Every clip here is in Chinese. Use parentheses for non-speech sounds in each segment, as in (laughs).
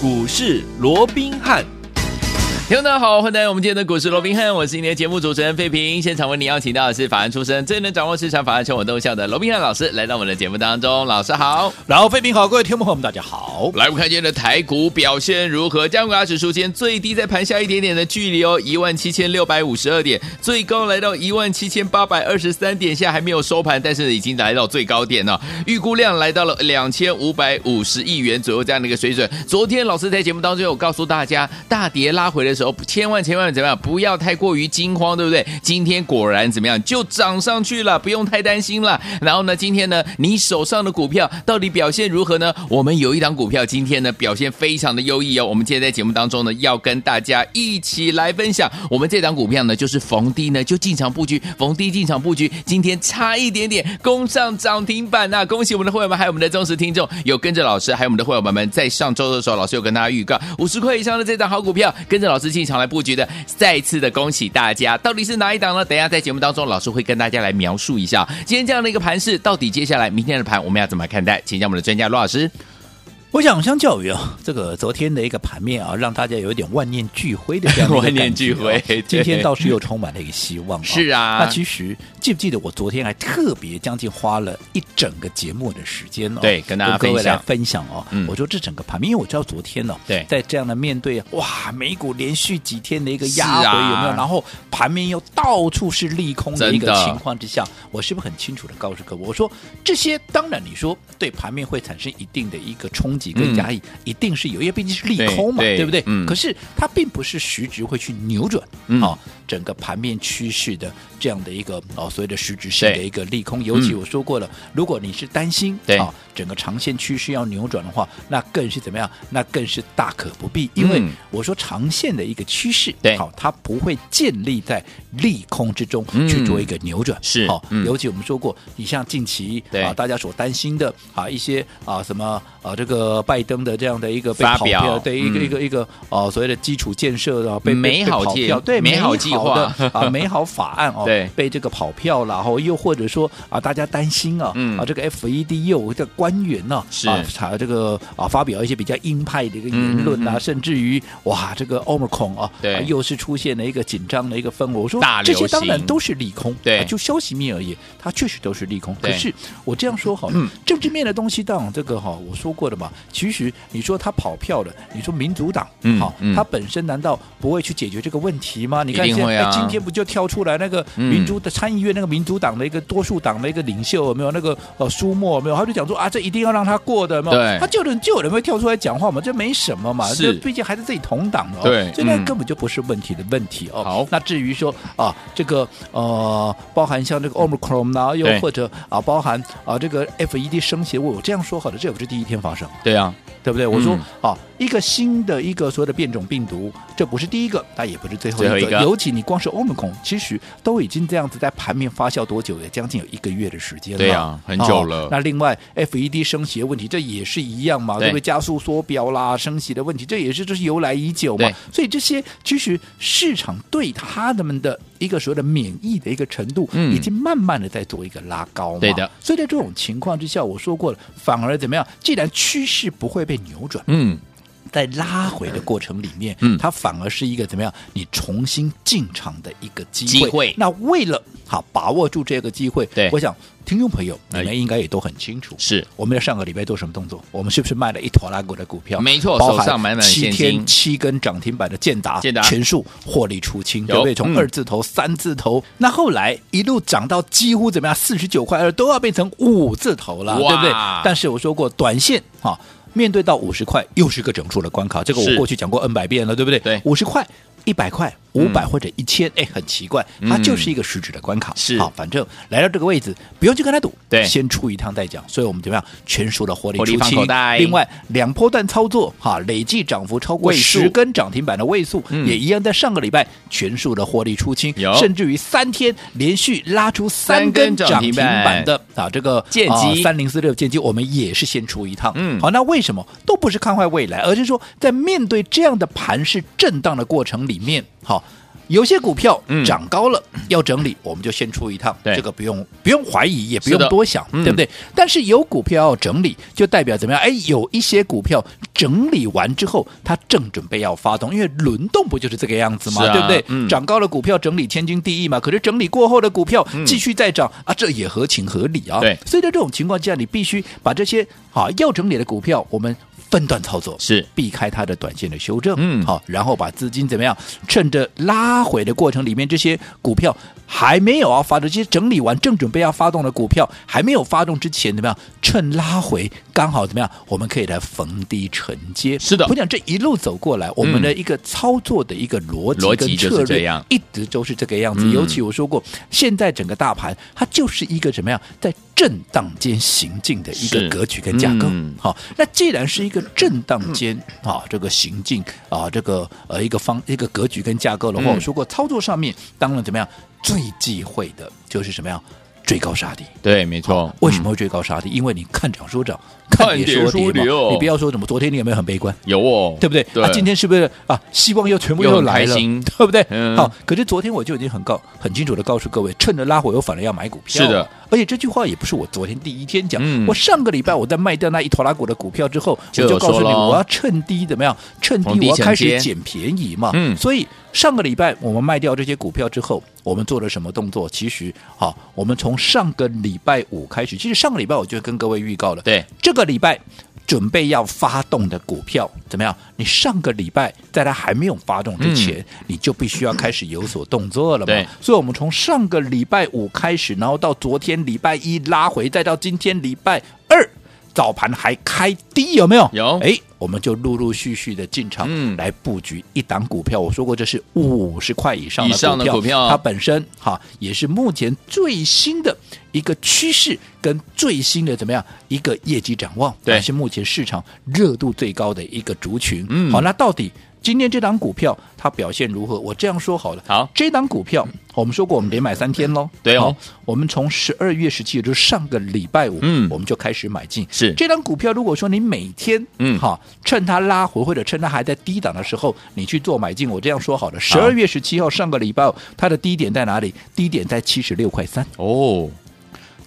股市罗宾汉。听众大家好，欢迎来到我们今天的股市罗宾汉，我是今天的节目主持人费平。现场为您邀请到的是法案出身、最能掌握市场法案全网动向的罗宾汉老师，来到我们的节目当中。老师好，然后费平好，各位听众朋友们大家好。来，我们看今天的台股表现如何？加权指数间最低在盘下一点点的距离哦，一万七千六百五十二点，最高来到一万七千八百二十三点，现在还没有收盘，但是已经来到最高点了。预估量来到了两千五百五十亿元左右这样的一个水准。昨天老师在节目当中有告诉大家，大跌拉回的时候，千万千万怎么样？不要太过于惊慌，对不对？今天果然怎么样？就涨上去了，不用太担心了。然后呢，今天呢，你手上的股票到底表现如何呢？我们有一档股票今天呢表现非常的优异哦。我们今天在节目当中呢，要跟大家一起来分享。我们这档股票呢，就是逢低呢就进场布局，逢低进场布局。今天差一点点攻上涨停板呐！恭喜我们的会员们，还有我们的忠实听众，有跟着老师，还有我们的会员们，在上周的时候，老师有跟大家预告五十块以上的这档好股票，跟着老师进场来。布局的，再次的恭喜大家！到底是哪一档呢？等一下在节目当中，老师会跟大家来描述一下今天这样的一个盘势，到底接下来明天的盘我们要怎么看待？请教我们的专家罗老师。我想相较于啊，这个昨天的一个盘面啊，让大家有一点万念俱灰的这样的 (laughs) 万念俱灰，(laughs) 今天倒是又充满了一个希望。是啊，那其实记不记得我昨天还特别将近花了一整个节目的时间哦，对，跟大家分享分享哦。我说这整个盘面，因为我知道昨天呢，对，在这样的面对哇，美股连续几天的一个压回有没有？然后盘面又到处是利空的一个情况之下，我是不是很清楚的告诉各位，我说这些当然你说对盘面会产生一定的一个冲击。跟压抑一定是有，因为毕竟是利空嘛，对，对，对不对？嗯。可是它并不是实质会去扭转啊、整个盘面趋势的这样的一个哦所谓的实质性的一个利空。尤其我说过了，嗯、如果你是担心啊、哦、整个长线趋势要扭转的话，那更是怎么样？那更是大可不必。因为我说长线的一个趋势，对、嗯，好，它不会建立在利空之中去做一个扭转。是、嗯，好、尤其我们说过，你像近期啊大家所担心的啊一些啊什么啊这个。拜登的这样的一个被跑票，对一个一个一个哦，所谓的基础建设的被美好计划，对美好计划。的啊美好法案哦，对。被这个跑票了，然后又或者说啊，大家担心啊，啊这个 FED 又的官员呢是。啊，这个啊发表一些比较鹰派的一个言论啊，甚至于哇这个 Omicron 啊，对。又是出现了一个紧张的一个氛围。我说这些当然都是利空，对，就消息面而言，它确实都是利空。可是我这样说好了，政治面的东西，当然这个哈我说过的嘛。其实你说他跑票了，你说民主党，嗯，好，他本身难道不会去解决这个问题吗？你看现在今天不就跳出来那个民主的参议院那个民主党的一个多数党的一个领袖有没有？那个呃舒默有没有？他就讲说啊，这一定要让他过的，有没有？他就有人就有人会跳出来讲话嘛，这没什么嘛，这毕竟还是自己同党的，对，这那根本就不是问题的问题哦。好，那至于说啊，这个呃，包含像这个 Omicron 啊，又或者啊，包含啊这个 FED 升息，我这样说好了，这也不是第一天发生，对啊。对不对？我说啊、嗯，一个新的一个所谓的变种病毒，这不是第一个，它也不是最后一个。一个尤其你光是欧盟孔，其实都已经这样子在盘面发酵多久？也将近有一个月的时间了。对啊，很久了。哦、那另外，FED 升息的问题，这也是一样嘛？对不对？加速缩表啦，升息的问题，这也是这是由来已久嘛。所以这些其实市场对他们的一个所谓的免疫的一个程度，嗯，已经慢慢的在做一个拉高嘛。对的。所以在这种情况之下，我说过了，反而怎么样？既然趋势不会被扭转，嗯，在拉回的过程里面，嗯，它反而是一个怎么样？你重新进场的一个机会。机会。那为了好把握住这个机会，对，我想听众朋友你们应该也都很清楚，是我们在上个礼拜做什么动作？我们是不是卖了一坨拉股的股票？没错，手上满满七天七根涨停板的建达，建达全数获利出清，对不对？从二字头、三字头，那后来一路涨到几乎怎么样？四十九块二都要变成五字头了，对不对？但是我说过，短线哈。面对到五十块，又是个整数的关卡。这个我过去讲过 N 百遍了，对不对？对，五十块。一百块、五百或者一千，哎，很奇怪，它就是一个实质的关卡。是。好，反正来到这个位置，不用去跟他赌，对，先出一趟再讲。所以我们怎么样？全数的获利出清。另外两波段操作，哈，累计涨幅超过十根涨停板的位数，也一样在上个礼拜全数的获利出清，甚至于三天连续拉出三根涨停板的啊，这个剑击三零四六剑击，我们也是先出一趟。嗯，好，那为什么都不是看坏未来，而是说在面对这样的盘势震荡的过程里面，好，有些股票涨高了、嗯、要整理，我们就先出一趟，这个不用不用怀疑，也不用多想，对不对？但是有股票要整理，就代表怎么样？哎，有一些股票整理完之后，它正准备要发动，因为轮动不就是这个样子吗？啊、对不对？嗯、涨高的股票整理天经地义嘛。可是整理过后的股票继续再涨、嗯、啊，这也合情合理啊。对，所以在这种情况下，你必须把这些啊要整理的股票，我们。分段操作是避开它的短线的修正，嗯，好，然后把资金怎么样？趁着拉回的过程里面，这些股票还没有要发动，这些整理完正准备要发动的股票还没有发动之前，怎么样？趁拉回刚好怎么样？我们可以来逢低承接。是的，我讲这一路走过来，我们的一个操作的一个逻辑跟策略，一直都是这个样子。嗯、尤其我说过，现在整个大盘它就是一个怎么样？在震荡间行进的一个格局跟架构。嗯、好，那既然是一个。震荡间啊，这个行进啊，这个呃一个方一个格局跟架构的话，我说过操作上面当然怎么样，最忌讳的就是什么样？追高杀低，对，没错。为什么会追高杀低？因为你看涨说涨，看跌说跌嘛。你不要说什么，昨天你有没有很悲观？有哦，对不对？那，今天是不是啊？希望又全部又来了，对不对？好，可是昨天我就已经很告很清楚的告诉各位，趁着拉回我反而要买股票。是的，而且这句话也不是我昨天第一天讲，我上个礼拜我在卖掉那一坨拉股的股票之后，我就告诉你，我要趁低怎么样？趁低我要开始捡便宜嘛。嗯，所以。上个礼拜我们卖掉这些股票之后，我们做了什么动作？其实，好，我们从上个礼拜五开始，其实上个礼拜我就跟各位预告了，对，这个礼拜准备要发动的股票怎么样？你上个礼拜在它还没有发动之前，嗯、你就必须要开始有所动作了嘛。对，所以我们从上个礼拜五开始，然后到昨天礼拜一拉回，再到今天礼拜二。早盘还开低有没有？有，哎，我们就陆陆续续的进场来布局一档股票。嗯、我说过，这是五十块以上的股票，以上的股票它本身哈也是目前最新的一个趋势跟最新的怎么样一个业绩展望，对，是目前市场热度最高的一个族群。嗯，好，那到底？今天这档股票它表现如何？我这样说好了，好，这档股票我们说过，我们连买三天喽。对哦，我们从十二月十七，也就是上个礼拜五，嗯，我们就开始买进。是这档股票，如果说你每天，嗯，哈，趁它拉回或者趁它还在低档的时候，你去做买进，我这样说好了。十二月十七号上个礼拜五，它的低点在哪里？低点在七十六块三。哦。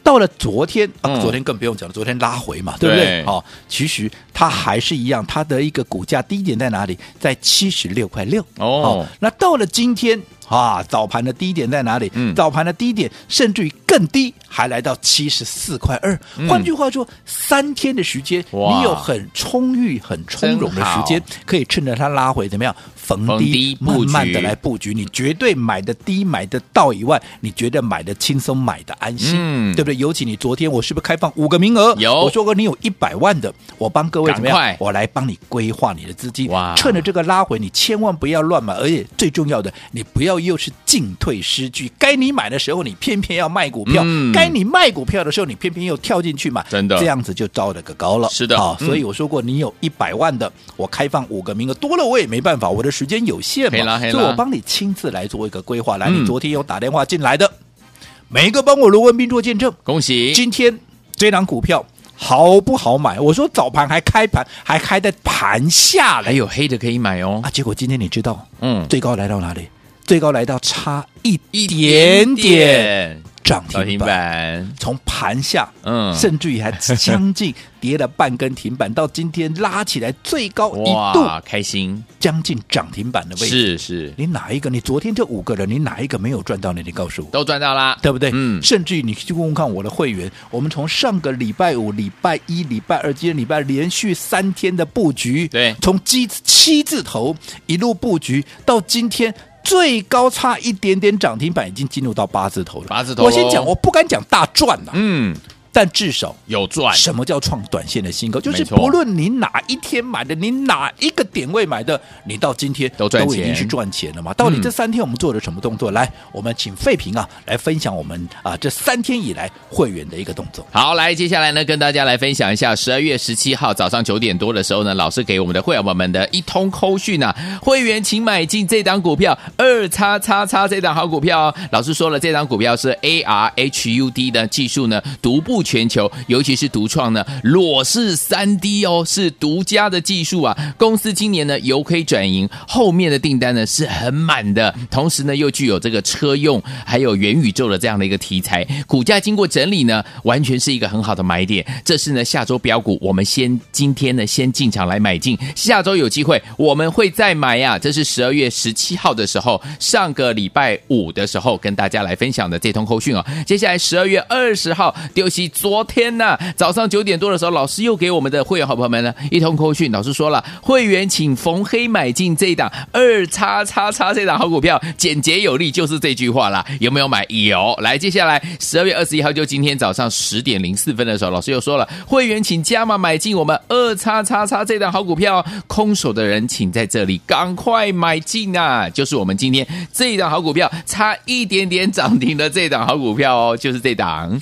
到了昨天啊，昨天更不用讲了，昨天拉回嘛，对不对？哦，其实它还是一样，它的一个股价低点在哪里？在七十六块六。哦，那到了今天。啊，早盘的低点在哪里？嗯，早盘的低点甚至于更低，还来到七十四块二。换句话说，三天的时间，你有很充裕、很从容的时间，可以趁着它拉回怎么样逢低慢慢的来布局。你绝对买的低、买的到以外，你觉得买的轻松、买的安心，嗯，对不对？尤其你昨天我是不是开放五个名额？有，我说过你有一百万的，我帮各位怎么样？我来帮你规划你的资金。哇，趁着这个拉回，你千万不要乱买，而且最重要的，你不要。又是进退失据，该你买的时候你偏偏要卖股票，嗯、该你卖股票的时候你偏偏又跳进去买，真的这样子就招了个高了。是的，好，所以我说过，你有一百万的，我开放五个名额，多了我也没办法，我的时间有限嘛，所以我帮你亲自来做一个规划。来，你昨天有打电话进来的，嗯、每一个帮我罗文斌做见证，恭喜！今天这档股票好不好买？我说早盘还开盘，还开在盘下，还有黑的可以买哦。啊，结果今天你知道，嗯，最高来到哪里？最高来到差一点点涨停板，从盘下，嗯，甚至于还将近 (laughs) 跌了半根停板，到今天拉起来最高一度，开心，将近涨停板的位置。是是，你哪一个？你昨天这五个人，你哪一个没有赚到呢？你告诉我，都赚到啦，对不对？嗯，甚至于你去问问看我的会员，我们从上个礼拜五、礼拜一、礼拜二、今天礼拜连续三天的布局，对，从七七字头一路布局到今天。最高差一点点涨停板，已经进入到八字头了。八字头，我先讲，我不敢讲大赚了。嗯。但至少有赚。什么叫创短线的新高？就是不论你哪一天买的，你哪一个点位买的，你到今天都赚钱，都已经去赚钱了嘛？到底这三天我们做了什么动作？来，我们请费平啊来分享我们啊这三天以来会员的一个动作。好，来，接下来呢跟大家来分享一下十二月十七号早上九点多的时候呢，老师给我们的会员们的一通扣讯啊，会员请买进这档股票二叉叉叉这档好股票哦。老师说了，这档股票是 A R H U D 的技术呢独步。全球，尤其是独创呢裸视 3D 哦，是独家的技术啊。公司今年呢由亏转盈，后面的订单呢是很满的，同时呢又具有这个车用还有元宇宙的这样的一个题材，股价经过整理呢，完全是一个很好的买点。这是呢下周标股，我们先今天呢先进场来买进，下周有机会我们会再买呀、啊。这是十二月十七号的时候，上个礼拜五的时候跟大家来分享的这通后讯哦。接下来十二月二十号，丢西昨天呢早上九点多的时候，老师又给我们的会员好朋友们呢一通扣讯，老师说了，会员请逢黑买进这一档二叉叉叉这档好股票，简洁有力，就是这句话啦。有没有买？有。来，接下来十二月二十一号就今天早上十点零四分的时候，老师又说了，会员请加码买进我们二叉叉叉这档好股票，空手的人请在这里赶快买进啊！就是我们今天这一档好股票，差一点点涨停的这档好股票哦，就是这档。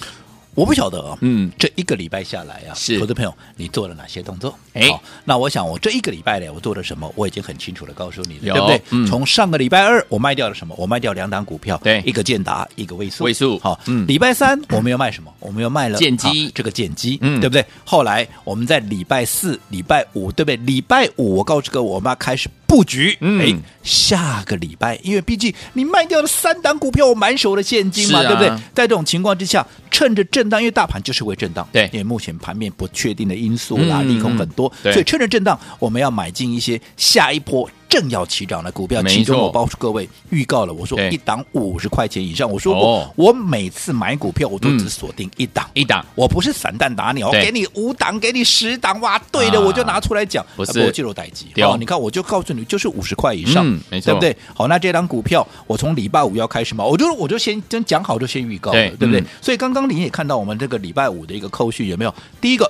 我不晓得啊，嗯，这一个礼拜下来啊，是，投资朋友，你做了哪些动作？哎，那我想我这一个礼拜呢，我做了什么？我已经很清楚的告诉你了，对不对？嗯，从上个礼拜二我卖掉了什么？我卖掉两档股票，对，一个建达，一个位数，位数，好，嗯，礼拜三我们又卖什么？我们又卖了建机，这个建机，嗯，对不对？后来我们在礼拜四、礼拜五，对不对？礼拜五我告诉各位，我们要开始。布局，嗯，哎，下个礼拜，因为毕竟你卖掉了三档股票，我满手的现金嘛，啊、对不对？在这种情况之下，趁着震荡，因为大盘就是会震荡，对，因为目前盘面不确定的因素啦，嗯、利空很多，对所以趁着震荡，我们要买进一些下一波。正要起涨的股票，其中我告诉各位预告了，我说一档五十块钱以上，我说过，我每次买股票我都只锁定一档，一档，我不是散弹打鸟，我给你五档，给你十档，哇，对的，我就拿出来讲，不是。记录待机。好，你看我就告诉你，就是五十块以上，对不对？好，那这档股票我从礼拜五要开始嘛，我就我就先先讲好，就先预告了，对不对？所以刚刚你也看到我们这个礼拜五的一个扣讯有没有？第一个。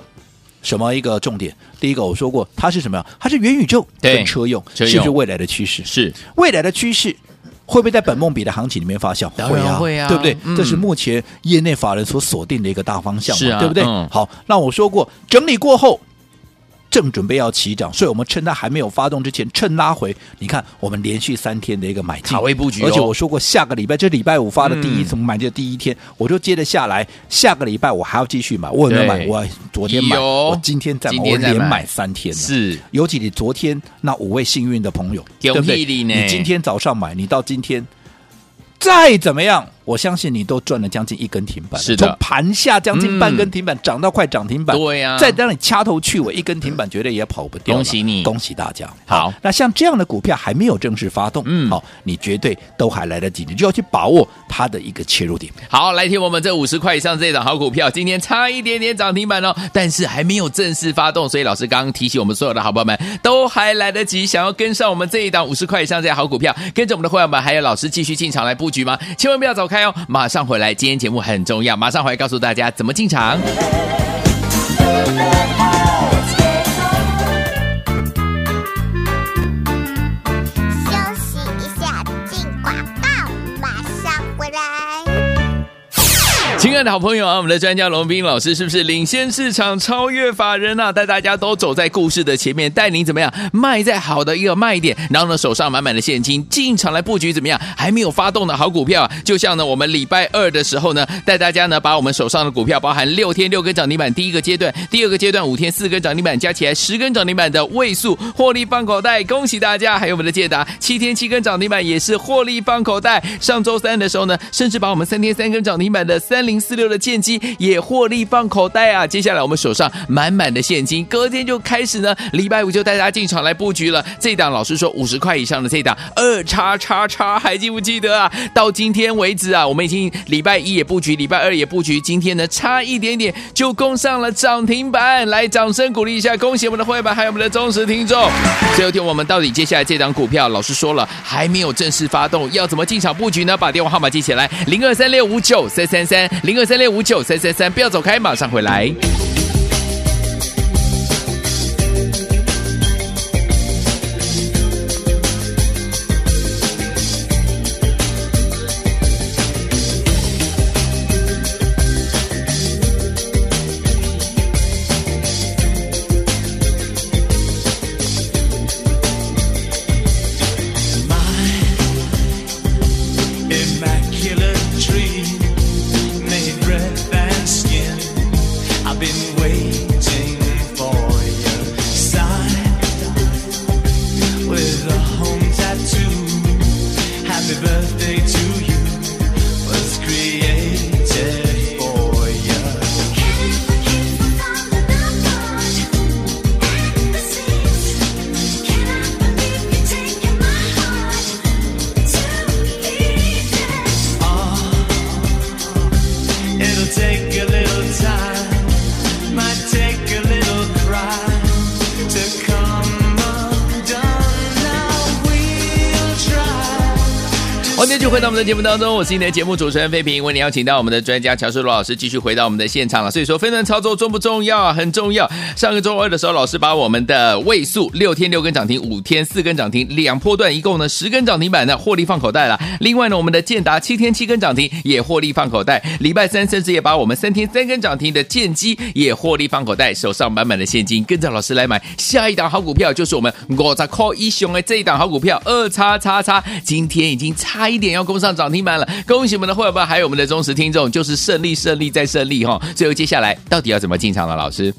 什么一个重点？第一个我说过，它是什么呀？它是元宇宙跟车用，是不是未来的趋势？是未来的趋势，会不会在本梦比的行情里面发酵？会啊，会啊，对不对？这是目前业内法人所锁定的一个大方向嘛，对不对？好，那我说过，整理过后。正准备要起涨，所以我们趁它还没有发动之前，趁拉回。你看，我们连续三天的一个买进，卡位布局。而且我说过，下个礼拜这礼拜五发的第一次买进的第一天，我就接着下来。下个礼拜我还要继续买，我有没有买？我昨天买，我今天再买，我连买三天。是，尤其你昨天那五位幸运的朋友，对不对？你今天早上买，你到今天再怎么样？我相信你都赚了将近一根停板，是的，从盘下将近半根停板涨、嗯、到快涨停板，对呀、啊，再让你掐头去尾，一根停板绝对也跑不掉。恭喜你，恭喜大家。好，那像这样的股票还没有正式发动，嗯，好，你绝对都还来得及，你就要去把握它的一个切入点。好，来听我们这五十块以上这档好股票，今天差一点点涨停板哦，但是还没有正式发动，所以老师刚刚提醒我们所有的好朋友们都还来得及，想要跟上我们这一档五十块以上这些好股票，跟着我们的会员们还有老师继续进场来布局吗？千万不要走开马上回。来，今天节目很重要，马上回来告诉大家怎么进场。亲爱的好朋友啊，我们的专家龙斌老师是不是领先市场、超越法人啊？带大家都走在故事的前面，带您怎么样卖在好的一个卖点，然后呢手上满满的现金进场来布局怎么样？还没有发动的好股票啊，就像呢我们礼拜二的时候呢，带大家呢把我们手上的股票，包含六天六根涨停板，第一个阶段，第二个阶段五天四根涨停板，加起来十根涨停板的位数获利放口袋，恭喜大家！还有我们的建达七天七根涨停板也是获利放口袋。上周三的时候呢，甚至把我们三天三根涨停板的三。零四六的建机也获利放口袋啊！接下来我们手上满满的现金，隔天就开始呢，礼拜五就带大家进场来布局了。这档老师说五十块以上的这档二叉叉叉，还记不记得啊？到今天为止啊，我们已经礼拜一也布局，礼拜二也布局，今天呢差一点点就攻上了涨停板。来，掌声鼓励一下，恭喜我们的会员还有我们的忠实听众。最后听我们到底接下来这档股票，老师说了还没有正式发动，要怎么进场布局呢？把电话号码记起来，零二三六五九三三三。零二三六五九三三三，不要走开，马上回来。节目当中，我是你的节目主持人费平，为你邀请到我们的专家乔世罗老师继续回到我们的现场了。所以说，分段操作重不重要？很重要。上个周二的时候，老师把我们的位数六天六根涨停，五天四根涨停，两波段一共呢十根涨停板呢获利放口袋了。另外呢，我们的建达七天七根涨停也获利放口袋。礼拜三甚至也把我们三天三根涨停的建机也获利放口袋，手上满满的现金，跟着老师来买下一档好股票，就是我们五十块一雄的这一档好股票二叉叉叉，今天已经差一点要攻上涨停板了，恭喜我们的会员们，还有我们的忠实听众，就是胜利胜利再胜利哈！最后接下来到底要怎么进场呢？老师，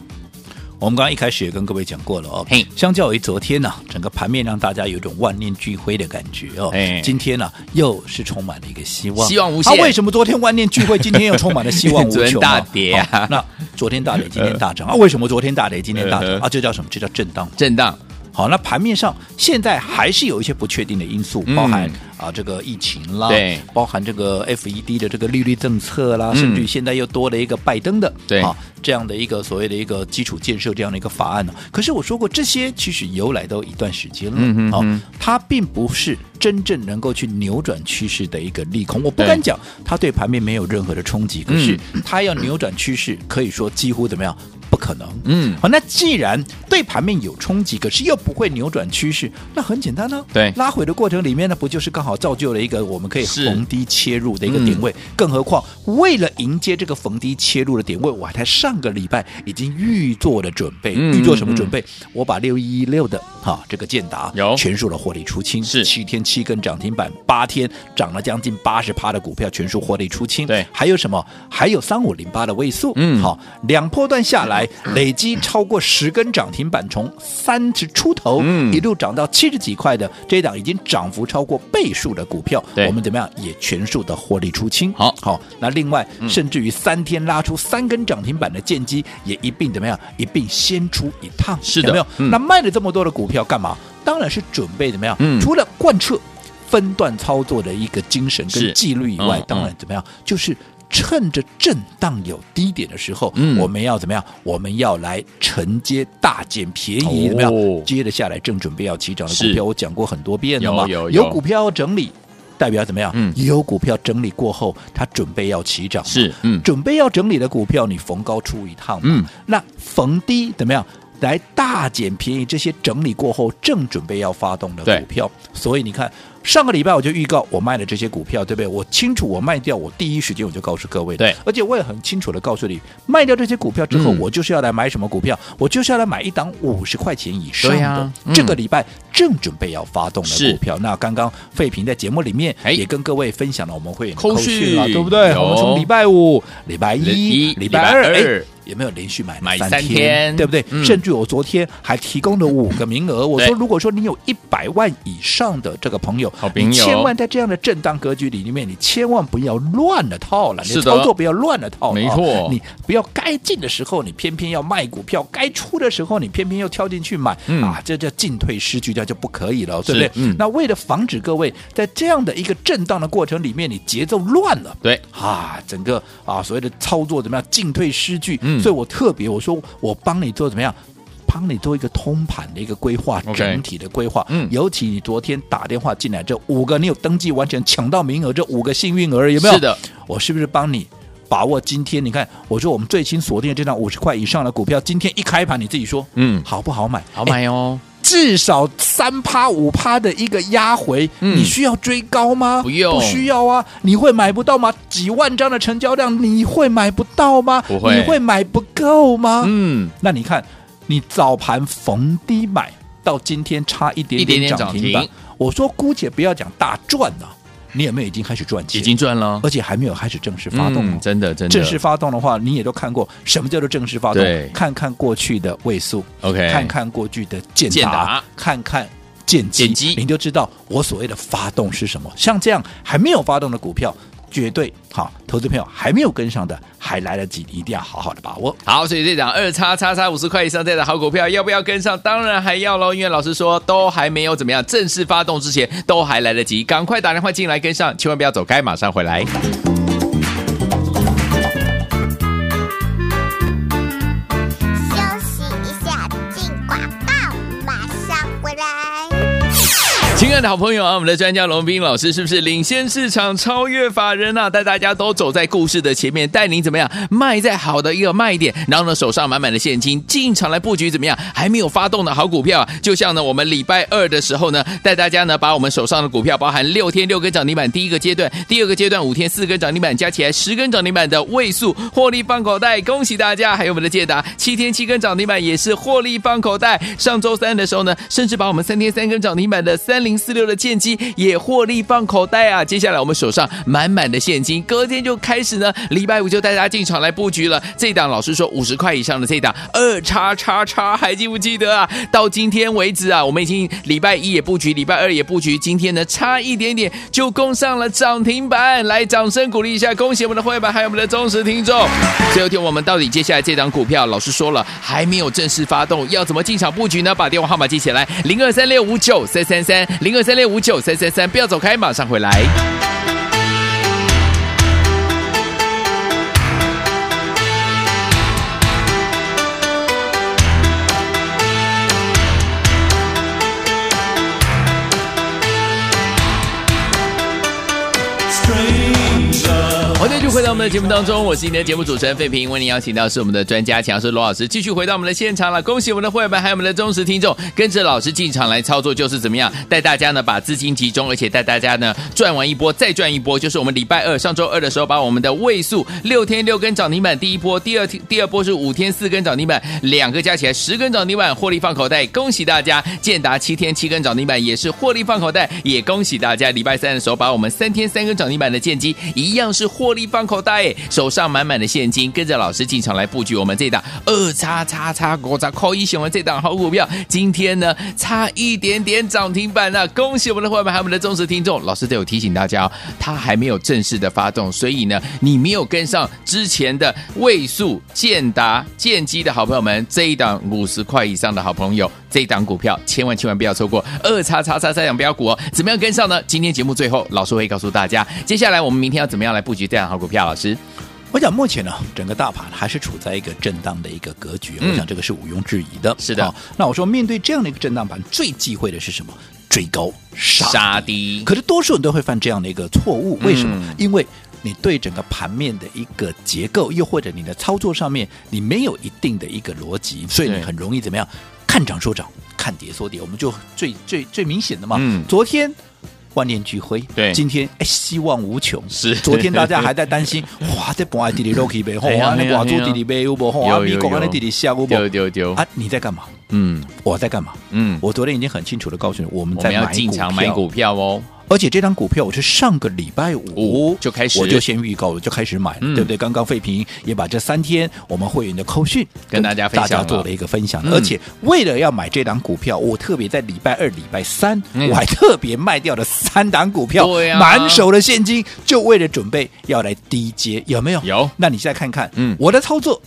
我们刚刚一开始也跟各位讲过了哦，嘿，相较于昨天呢、啊，整个盘面让大家有一种万念俱灰的感觉哦，哎，今天呢、啊、又是充满了一个希望，希望无限。他、啊、为什么昨天万念俱灰，今天又充满了希望无穷、啊？大跌啊！那昨天大跌，今天大涨 (laughs) 啊？为什么昨天大跌，今天大涨啊？这叫什么？这叫震荡，震荡。好，那盘面上现在还是有一些不确定的因素，包含、嗯、啊这个疫情啦，对，包含这个 FED 的这个利率政策啦，嗯、甚至现在又多了一个拜登的，对啊这样的一个所谓的一个基础建设这样的一个法案呢。可是我说过，这些其实由来都一段时间了，嗯嗯，它并不是真正能够去扭转趋势的一个利空。我不敢讲它对盘面没有任何的冲击，可是它要扭转趋势，可以说几乎怎么样？不可能，嗯，好，那既然对盘面有冲击，可是又不会扭转趋势，那很简单呢、啊，对，拉回的过程里面呢，不就是刚好造就了一个我们可以逢低切入的一个点位？嗯、更何况为了迎接这个逢低切入的点位，我还在上个礼拜已经预做了准备，嗯、预做什么准备？嗯、我把六一一六的哈这个建达有。全数的获利出清，是。七天七根涨停板，八天涨了将近八十趴的股票全数获利出清，对，还有什么？还有三五零八的位数，嗯，好，两波段下来。累积超过十根涨停板，从三十出头一路涨到七十几块的这一档，已经涨幅超过倍数的股票，我们怎么样也全数的获利出清。好，好，那另外甚至于三天拉出三根涨停板的剑机，也一并怎么样一并先出一趟。是的，有没有？那卖了这么多的股票干嘛？当然是准备怎么样？除了贯彻分段操作的一个精神跟纪律以外，当然怎么样？就是。趁着震荡有低点的时候，嗯，我们要怎么样？我们要来承接大捡便宜，怎么样？接着下来正准备要起涨的股票，我讲过很多遍了嘛。有有股票要整理，代表怎么样？嗯，有股票整理过后，它准备要起涨，是嗯，准备要整理的股票，你逢高出一趟，嗯，那逢低怎么样？来大捡便宜，这些整理过后正准备要发动的股票，所以你看。上个礼拜我就预告我卖了这些股票，对不对？我清楚我卖掉，我第一时间我就告诉各位。对，而且我也很清楚的告诉你，卖掉这些股票之后，嗯、我就是要来买什么股票？我就是要来买一档五十块钱以上的。啊嗯、这个礼拜正准备要发动的股票。那刚刚费平在节目里面也跟各位分享了，我们会扣讯了，对不对？我们从礼拜五、礼拜一、礼拜二，哎。有没有连续买买三天，对不对？嗯、甚至我昨天还提供了五个名额。我说，如果说你有一百万以上的这个朋友，你千万在这样的震荡格局里面，你千万不要乱了套了。你操作不要乱了套了。没错，你不要该进的时候你偏偏要卖股票，该出的时候你偏偏又跳进去买，嗯、啊，这叫进退失据，这就不可以了，对不对？嗯、那为了防止各位在这样的一个震荡的过程里面，你节奏乱了，对啊，整个啊所谓的操作怎么样进退失据？嗯所以我特别我说我帮你做怎么样，帮你做一个通盘的一个规划，Okay. 整体的规划。嗯，尤其你昨天打电话进来这五个，你有登记完全抢到名额，这五个幸运儿有没有？是的，我是不是帮你把握今天？你看，我说我们最新锁定的这张五十块以上的股票，今天一开盘你自己说，嗯，好不好买？好买哦。至少三趴五趴的一个压回，嗯、你需要追高吗？不用，不需要啊。你会买不到吗？几万张的成交量，你会买不到吗？不会，你会买不够吗？嗯，那你看，你早盘逢低买到今天差一点点涨停板，我说姑且不要讲大赚了。你有没有已经开始赚钱？已经赚了，而且还没有开始正式发动。嗯、真的，真的。正式发动的话，你也都看过什么叫做正式发动？对看看过去的位数，OK，看看过去的建达，看看建机，建机你就知道我所谓的发动是什么。像这样还没有发动的股票。绝对好，投资朋友还没有跟上的，还来得及，一定要好好的把握。好，所以这档二叉叉叉五十块以上这样的好股票，要不要跟上？当然还要喽，因为老师说都还没有怎么样正式发动之前，都还来得及，赶快打电话进来跟上，千万不要走开，马上回来。的好朋友啊，我们的专家龙斌老师是不是领先市场、超越法人啊？带大家都走在故事的前面，带您怎么样卖在好的一个卖点，然后呢手上满满的现金进场来布局怎么样？还没有发动的好股票啊，就像呢我们礼拜二的时候呢，带大家呢把我们手上的股票，包含六天六根涨停板，第一个阶段，第二个阶段五天四根涨停板，加起来十根涨停板的位数获利放口袋，恭喜大家！还有我们的建达七天七根涨停板也是获利放口袋，上周三的时候呢，甚至把我们三天三根涨停板的三零。四六的剑机也获利放口袋啊！接下来我们手上满满的现金，隔天就开始呢，礼拜五就带大家进场来布局了。这档老师说五十块以上的这档二叉叉叉，还记不记得啊？到今天为止啊，我们已经礼拜一也布局，礼拜二也布局，今天呢差一点点就攻上了涨停板，来掌声鼓励一下，恭喜我们的会员还有我们的忠实听众。最后听我们到底接下来这档股票，老师说了还没有正式发动，要怎么进场布局呢？把电话号码记起来，零二三六五九三三三。零二三六五九三三三，不要走开，马上回来。我们的节目当中，我是今天的节目主持人费平，为您邀请到是我们的专家强师罗老师，继续回到我们的现场了。恭喜我们的会员们，还有我们的忠实听众，跟着老师进场来操作，就是怎么样带大家呢把资金集中，而且带大家呢赚完一波再赚一波。就是我们礼拜二上周二的时候，把我们的位数六天六根涨停板第一波，第二天第二波是五天四根涨停板，两个加起来十根涨停板，获利放口袋。恭喜大家！建达七天七根涨停板也是获利放口袋，也恭喜大家！礼拜三的时候，把我们三天三根涨停板的剑机一样是获利放。口袋手上满满的现金，跟着老师进场来布局我们这档二叉叉叉国杂扣一，选完这档好股票，今天呢差一点点涨停板了，恭喜我们的伙伴，还有我们的忠实听众。老师都有提醒大家哦，他还没有正式的发动，所以呢，你没有跟上之前的位数建达建机的好朋友们，这一档五十块以上的好朋友，这一档股票千万千万不要错过二叉叉叉这档标股哦，怎么样跟上呢？今天节目最后，老师会告诉大家，接下来我们明天要怎么样来布局这档好股票。票老师，我想目前呢，整个大盘还是处在一个震荡的一个格局，嗯、我想这个是毋庸置疑的。是的，哦、那我说面对这样的一个震荡盘，最忌讳的是什么？追高杀低。杀低。可是多数人都会犯这样的一个错误，为什么？嗯、因为你对整个盘面的一个结构，又或者你的操作上面，你没有一定的一个逻辑，所以你很容易怎么样？看涨说涨，看跌说跌。我们就最最最明显的嘛，嗯、昨天。万念俱灰，对，今天哎，希望无穷。是，昨天大家还在担心，(laughs) 哇，这博爱弟弟都可以背，哇，那挂住弟弟呗有不？哇，米国安的弟弟下有不？丢丢丢啊！你在干嘛？嗯，我在干嘛？嗯，我昨天已经很清楚的告诉你，我们在买进场买股票哦。而且这张股票我是上个礼拜五就开始，我就先预告了，就开始买了，对不对？刚刚费平也把这三天我们会员的扣讯跟大家大家做了一个分享。而且为了要买这张股票，我特别在礼拜二、礼拜三，我还特别卖掉了三档股票，满手的现金，就为了准备要来低接，有没有？有。那你现在看看，嗯，我的操作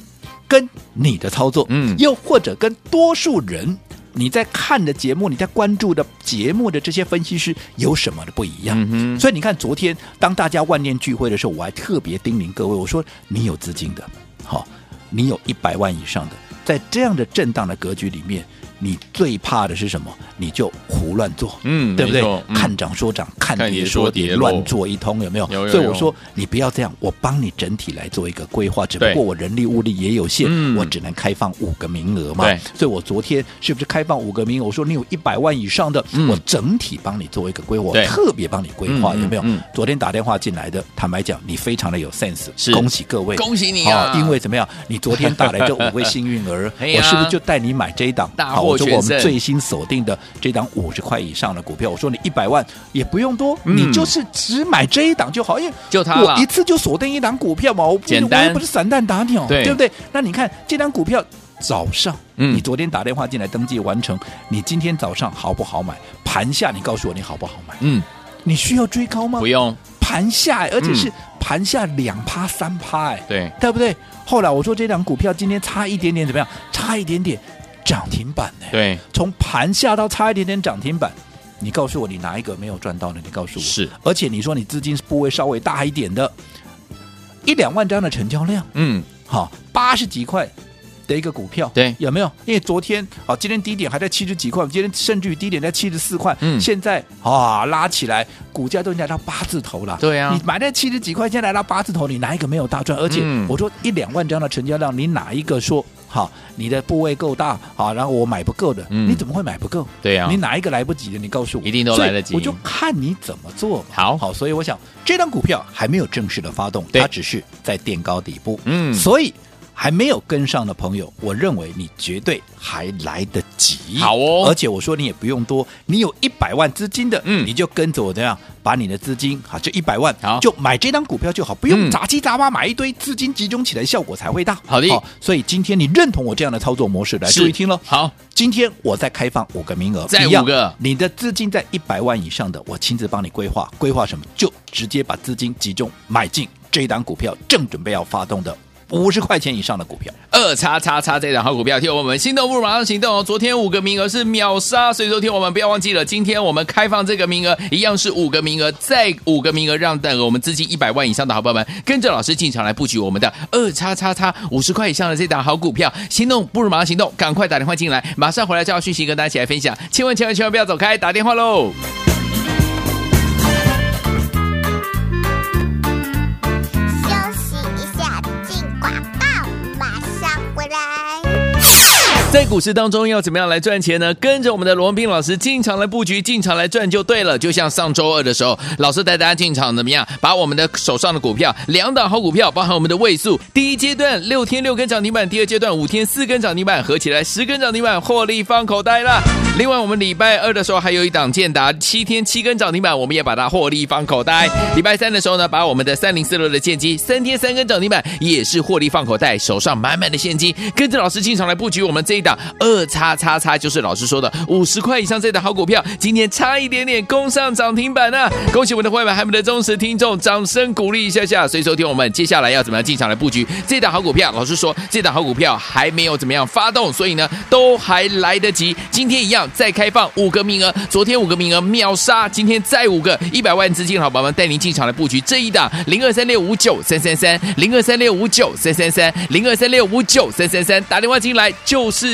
跟你的操作，嗯，又或者跟多数人。你在看的节目，你在关注的节目的这些分析师有什么的不一样？嗯、所以你看，昨天当大家万念俱灰的时候，我还特别叮咛各位，我说你有资金的，好，你有一百万以上的，在这样的震荡的格局里面。你最怕的是什么？你就胡乱做，嗯，对不对？嗯、看涨说涨，看跌说跌，乱做一通，有没有？有有有，所以我说你不要这样，我帮你整体来做一个规划。只不过我人力物力也有限，对我只能开放五个名额嘛。对所以我昨天是不是开放五个名额？我说你有一百万以上的，嗯、我整体帮你做一个规划，对特别帮你规划，有没有？昨天打电话进来的，坦白讲，你非常的有 sense，是恭喜各位，恭喜你啊！因为怎么样？你昨天打来这五位幸运儿，(laughs) 我是不是就带你买这一档？大我说我们最新锁定的这档五十块以上的股票，我说你一百万也不用多，嗯、你就是只买这一档就好，因为就它我一次就锁定一档股票嘛，我不简单，我又不是散弹打鸟，对，对不对？那你看这档股票早上，嗯，你昨天打电话进来登记完成，你今天早上好不好买？盘下你告诉我你好不好买？嗯，你需要追高吗？不用，盘下，而且是盘下两趴三趴，哎，对，对不对？后来我说这档股票今天差一点点怎么样？差一点点。涨停板呢？对，从盘下到差一点点涨停板，你告诉我你哪一个没有赚到呢？你告诉我。是，而且你说你资金部位稍微大一点的，一两万张的成交量，嗯，好，八十几块的一个股票，对，有没有？因为昨天啊，今天低点还在七十几块，今天甚至于低点在七十四块，嗯，现在啊拉起来，股价都已经来到八字头了。对啊，你买在七十几块，现在来到八字头，你哪一个没有大赚？而且我说一两万张的成交量，你哪一个说好？你的部位够大好，然后我买不够的，嗯，你怎么会买不够？对呀，你哪一个来不及的？你告诉我，一定都来得及。我就看你怎么做。好好，所以我想这张股票还没有正式的发动，它只是在垫高底部。嗯，所以。还没有跟上的朋友，我认为你绝对还来得及。好哦，而且我说你也不用多，你有一百万资金的，嗯，你就跟着我这样，把你的资金好，就一百万，好，就买这张股票就好，不用杂七杂八买一堆，资金集中起来效果才会大。好的，所以今天你认同我这样的操作模式，来注意听喽。好，今天我再开放五个名额，再五个，你的资金在一百万以上的，我亲自帮你规划，规划什么？就直接把资金集中买进这档股票，正准备要发动的。五十块钱以上的股票，二叉叉叉这档好股票，听我们心动不如马上行动哦！昨天五个名额是秒杀，所以说听我们不要忘记了，今天我们开放这个名额，一样是五个名额，再五个名额，让等我们资金一百万以上的好朋友们跟着老师进场来布局我们的二叉叉叉五十块以上的这档好股票，心动不如马上行动，赶快打电话进来，马上回来就要讯息跟大家一起来分享，千万千万千万不要走开，打电话喽！在股市当中要怎么样来赚钱呢？跟着我们的罗文斌老师进场来布局，进场来赚就对了。就像上周二的时候，老师带大家进场怎么样？把我们的手上的股票，两档好股票，包含我们的位数，第一阶段六天六根涨停板，第二阶段五天四根涨停板，合起来十根涨停板，获利放口袋了。另外，我们礼拜二的时候还有一档建达，七天七根涨停板，我们也把它获利放口袋。礼拜三的时候呢，把我们的三零四六的建机，三天三根涨停板，也是获利放口袋，手上满满的现金，跟着老师进场来布局我们这一二叉叉叉就是老师说的五十块以上这档好股票，今天差一点点攻上涨停板呢、恭喜我们的会员，还有我们的忠实听众，掌声鼓励一下下。所以收听我们接下来要怎么样进场来布局这档好股票？老师说这档好股票还没有怎么样发动，所以呢都还来得及。今天一样再开放五个名额，昨天五个名额秒杀，今天再五个一百万资金好宝宝们带您进场来布局这一档零二三六五九三三三零二三六五九三三三零二三六五九三三三打电话进来就是。